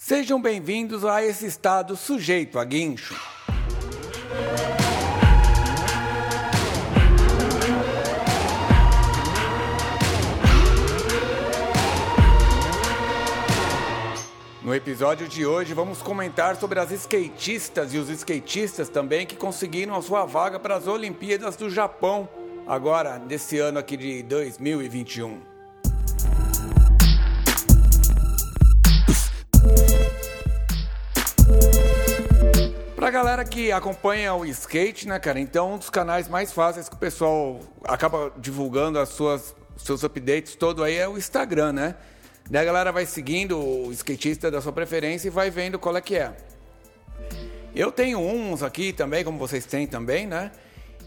Sejam bem-vindos a esse estado sujeito a guincho. No episódio de hoje vamos comentar sobre as skatistas e os skatistas também que conseguiram a sua vaga para as Olimpíadas do Japão agora desse ano aqui de 2021. Que acompanha o skate, né, cara? Então, um dos canais mais fáceis que o pessoal acaba divulgando as suas seus updates todo aí é o Instagram, né? Daí a galera vai seguindo o skatista da sua preferência e vai vendo qual é que é. Eu tenho uns aqui também, como vocês têm também, né?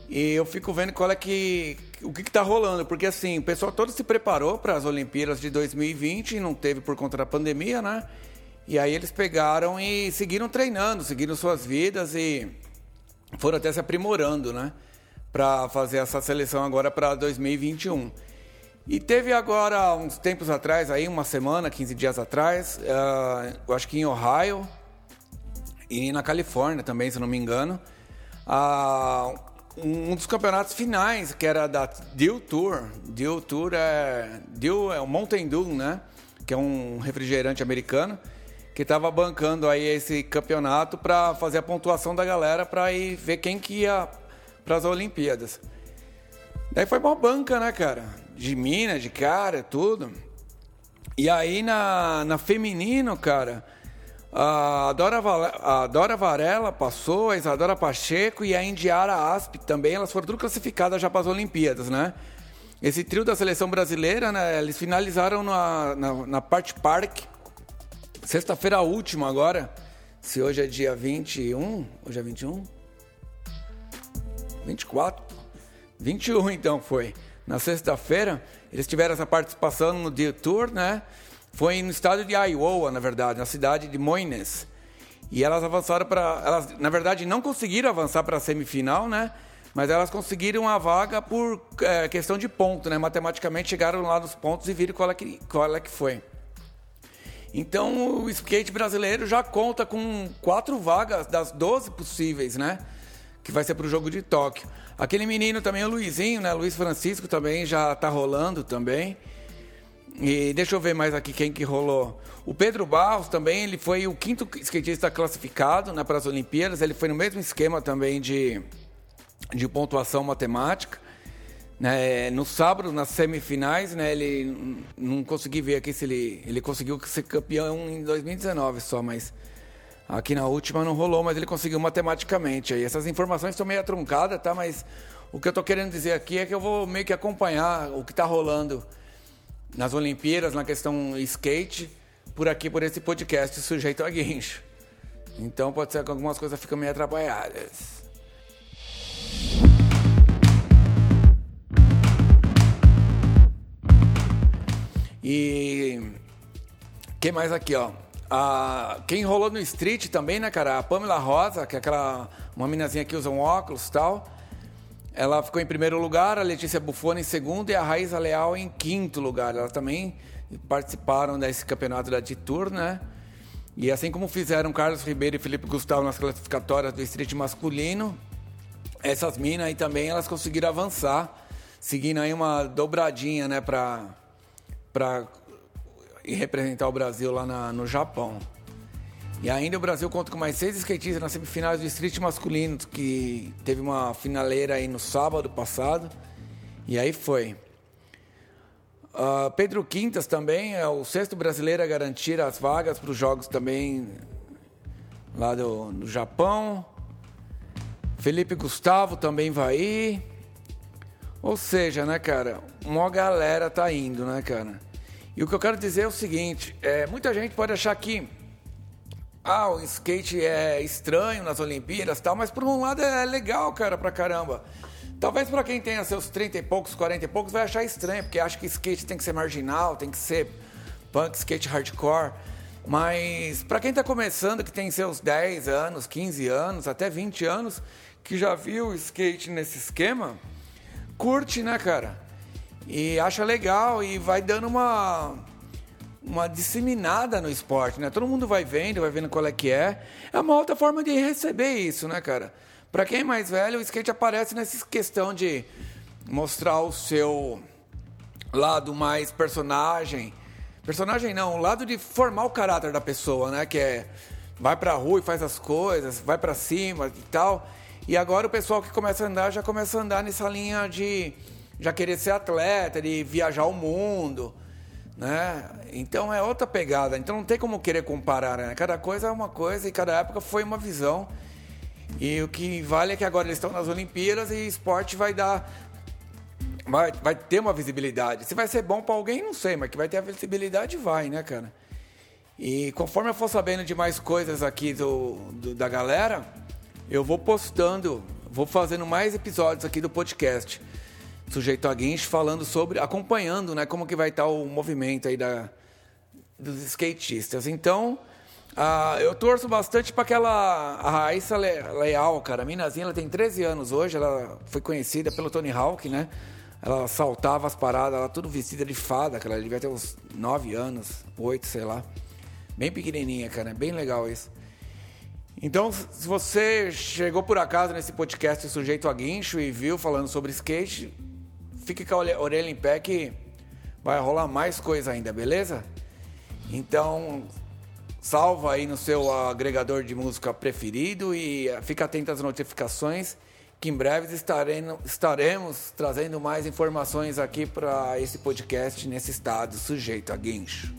E eu fico vendo qual é que o que, está rolando, porque assim, o pessoal todo se preparou para as Olimpíadas de 2020 e não teve por conta da pandemia, né? E aí eles pegaram e seguiram treinando, seguiram suas vidas e foram até se aprimorando, né? Para fazer essa seleção agora para 2021. E teve agora, uns tempos atrás, aí, uma semana, 15 dias atrás, uh, eu acho que em Ohio e na Califórnia também, se não me engano, uh, um dos campeonatos finais, que era da Dew Tour. Dew Tour é. Dew é o Mountain Dew, né? Que é um refrigerante americano, que estava bancando aí esse campeonato para fazer a pontuação da galera para ir ver quem que ia para as Olimpíadas. Daí foi uma banca, né, cara? de mina, de cara, tudo. E aí na, na feminino, cara, a Dora, a Dora Varela passou, a Isadora Pacheco e a Indiara Asp também, elas foram tudo classificadas já para as Olimpíadas, né? Esse trio da seleção brasileira, né, eles finalizaram na, na, na parte park, sexta-feira última agora, se hoje é dia 21, hoje é 21? 24? 21 então foi na sexta-feira, eles tiveram essa participação no Deal Tour, né? Foi no estado de Iowa, na verdade, na cidade de Moines. E elas avançaram para. Elas, na verdade, não conseguiram avançar para a semifinal, né? Mas elas conseguiram a vaga por é, questão de ponto, né? Matematicamente chegaram lá nos pontos e viram qual é que, qual é que foi. Então o skate brasileiro já conta com quatro vagas das 12 possíveis, né? Que vai ser para o jogo de Tóquio. Aquele menino também, o Luizinho, né? Luiz Francisco também já tá rolando também. E deixa eu ver mais aqui quem que rolou. O Pedro Barros também, ele foi o quinto skatista classificado né, para as Olimpíadas. Ele foi no mesmo esquema também de, de pontuação matemática. Né, no sábado, nas semifinais, né, ele não consegui ver aqui se ele, ele conseguiu ser campeão em 2019 só, mas Aqui na última não rolou, mas ele conseguiu matematicamente. Aí essas informações estão meio truncadas, tá? Mas o que eu estou querendo dizer aqui é que eu vou meio que acompanhar o que está rolando nas Olimpíadas, na questão skate, por aqui, por esse podcast sujeito a guincho. Então pode ser que algumas coisas ficam meio atrapalhadas. E quem mais aqui, ó? A, quem rolou no street também, né, cara? A Pamela Rosa, que é aquela uma minazinha que usa um óculos e tal. Ela ficou em primeiro lugar, a Letícia Buffoni em segundo e a Raíza Leal em quinto lugar. Elas também participaram desse campeonato da D-Tour, né? E assim como fizeram Carlos Ribeiro e Felipe Gustavo nas classificatórias do street masculino, essas minas aí também elas conseguiram avançar, seguindo aí uma dobradinha, né, para para e representar o Brasil lá na, no Japão. E ainda o Brasil conta com mais seis skatistas nas semifinais do street masculino, que teve uma finaleira aí no sábado passado. E aí foi. Uh, Pedro Quintas também é o sexto brasileiro a garantir as vagas para os jogos também lá do, do Japão. Felipe Gustavo também vai ir. Ou seja, né, cara, uma galera tá indo, né, cara? E o que eu quero dizer é o seguinte: é, muita gente pode achar que ah, o skate é estranho nas Olimpíadas tal, mas por um lado é legal, cara, pra caramba. Talvez para quem tenha seus 30 e poucos, 40 e poucos, vai achar estranho, porque acha que skate tem que ser marginal, tem que ser punk, skate hardcore. Mas para quem está começando, que tem seus 10 anos, 15 anos, até 20 anos, que já viu o skate nesse esquema, curte, né, cara? e acha legal e vai dando uma uma disseminada no esporte, né? Todo mundo vai vendo, vai vendo qual é que é. É uma outra forma de receber isso, né, cara? Para quem é mais velho, o skate aparece nessa questão de mostrar o seu lado mais personagem. Personagem não, o lado de formar o caráter da pessoa, né? Que é vai pra rua e faz as coisas, vai para cima e tal. E agora o pessoal que começa a andar já começa a andar nessa linha de já querer ser atleta, de viajar o mundo, né? Então é outra pegada. Então não tem como querer comparar, né? Cada coisa é uma coisa e cada época foi uma visão. E o que vale é que agora eles estão nas Olimpíadas e esporte vai dar vai, vai ter uma visibilidade. Se vai ser bom para alguém, não sei, mas que vai ter a visibilidade, vai, né, cara? E conforme eu for sabendo de mais coisas aqui do, do da galera, eu vou postando, vou fazendo mais episódios aqui do podcast. Sujeito a Guincho falando sobre, acompanhando, né, como que vai estar o movimento aí da, dos skatistas. Então, ah, eu torço bastante para aquela a Raíssa Leal, cara. A minazinha, ela tem 13 anos hoje, ela foi conhecida pelo Tony Hawk, né? Ela saltava as paradas, ela tudo vestida de fada, cara. Ela devia ter uns 9 anos, 8, sei lá. Bem pequenininha, cara. É bem legal isso. Então, se você chegou por acaso nesse podcast Sujeito a Guincho e viu falando sobre skate, fique com a orelha em pé que vai rolar mais coisa ainda, beleza? Então, salva aí no seu agregador de música preferido e fica atento às notificações que em breve estaremos, estaremos trazendo mais informações aqui para esse podcast nesse estado sujeito a guincho.